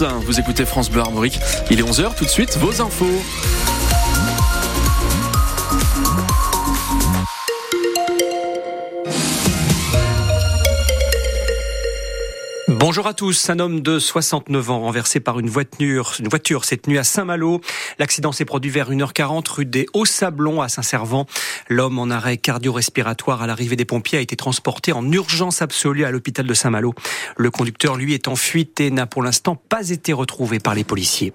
Vous écoutez France Bleu Armorique. Il est 11h tout de suite, vos infos. Bonjour à tous. Un homme de 69 ans renversé par une voiture, une voiture cette nuit à Saint-Malo. L'accident s'est produit vers 1h40 rue des Hauts-Sablons à Saint-Servant. L'homme en arrêt cardio-respiratoire à l'arrivée des pompiers a été transporté en urgence absolue à l'hôpital de Saint-Malo. Le conducteur, lui, est en fuite et n'a pour l'instant pas été retrouvé par les policiers.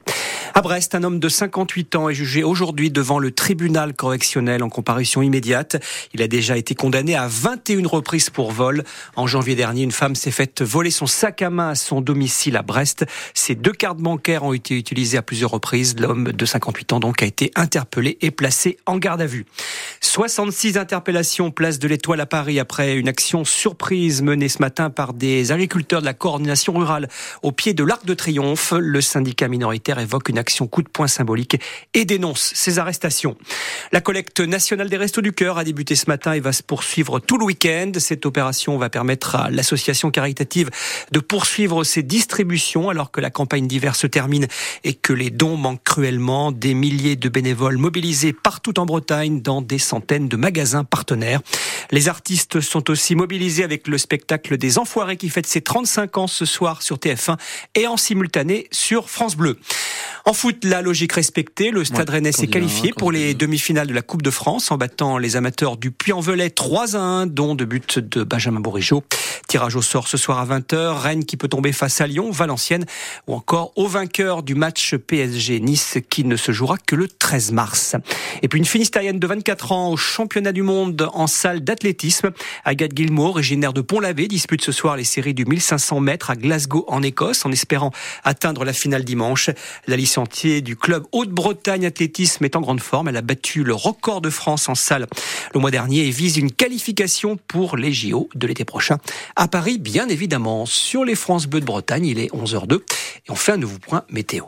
À Brest, un homme de 58 ans est jugé aujourd'hui devant le tribunal correctionnel en comparution immédiate. Il a déjà été condamné à 21 reprises pour vol. En janvier dernier, une femme s'est faite voler son sac à main à son domicile à Brest. Ses deux cartes bancaires ont été utilisées à plusieurs reprises. L'homme de 58 ans donc a été interpellé et placé en garde à vue. 66 interpellations place de l'Étoile à Paris après une action surprise menée ce matin par des agriculteurs de la coordination rurale au pied de l'Arc de Triomphe. Le syndicat minoritaire évoque une action coup de poing symbolique et dénonce ces arrestations. La collecte nationale des Restos du Cœur a débuté ce matin et va se poursuivre tout le week-end. Cette opération va permettre à l'association caritative de poursuivre ses distributions alors que la campagne d'hiver se termine et que les dons manquent cruellement. Des milliers de bénévoles mobilisés partout en Bretagne dans des centaines de magasins partenaires. Les artistes sont aussi mobilisés avec le spectacle des Enfoirés qui fête ses 35 ans ce soir sur TF1 et en simultané sur France Bleu. En foot, la logique respectée, le Stade Rennais s'est qualifié pour les demi-finales de la Coupe de France en battant les amateurs du Puy-en-Velay 3 à 1, dont de buts de Benjamin Bourigeau. Tirage au sort ce soir à 20h, Rennes qui peut tomber face à Lyon, Valenciennes ou encore au vainqueur du match PSG-Nice qui ne se jouera que le 13 mars. Et puis une Finistérienne de 24 ans au championnat du monde en salle d'athlétisme. Agathe Gilmour, originaire de Pont-l'Abbé, dispute ce soir les séries du 1500 mètres à Glasgow en Écosse en espérant atteindre la finale dimanche. La du club Haute-Bretagne Athlétisme est en grande forme. Elle a battu le record de France en salle le mois dernier et vise une qualification pour les JO de l'été prochain à Paris, bien évidemment. Sur les France Bleu de Bretagne, il est 11h02 et on fait un nouveau point météo.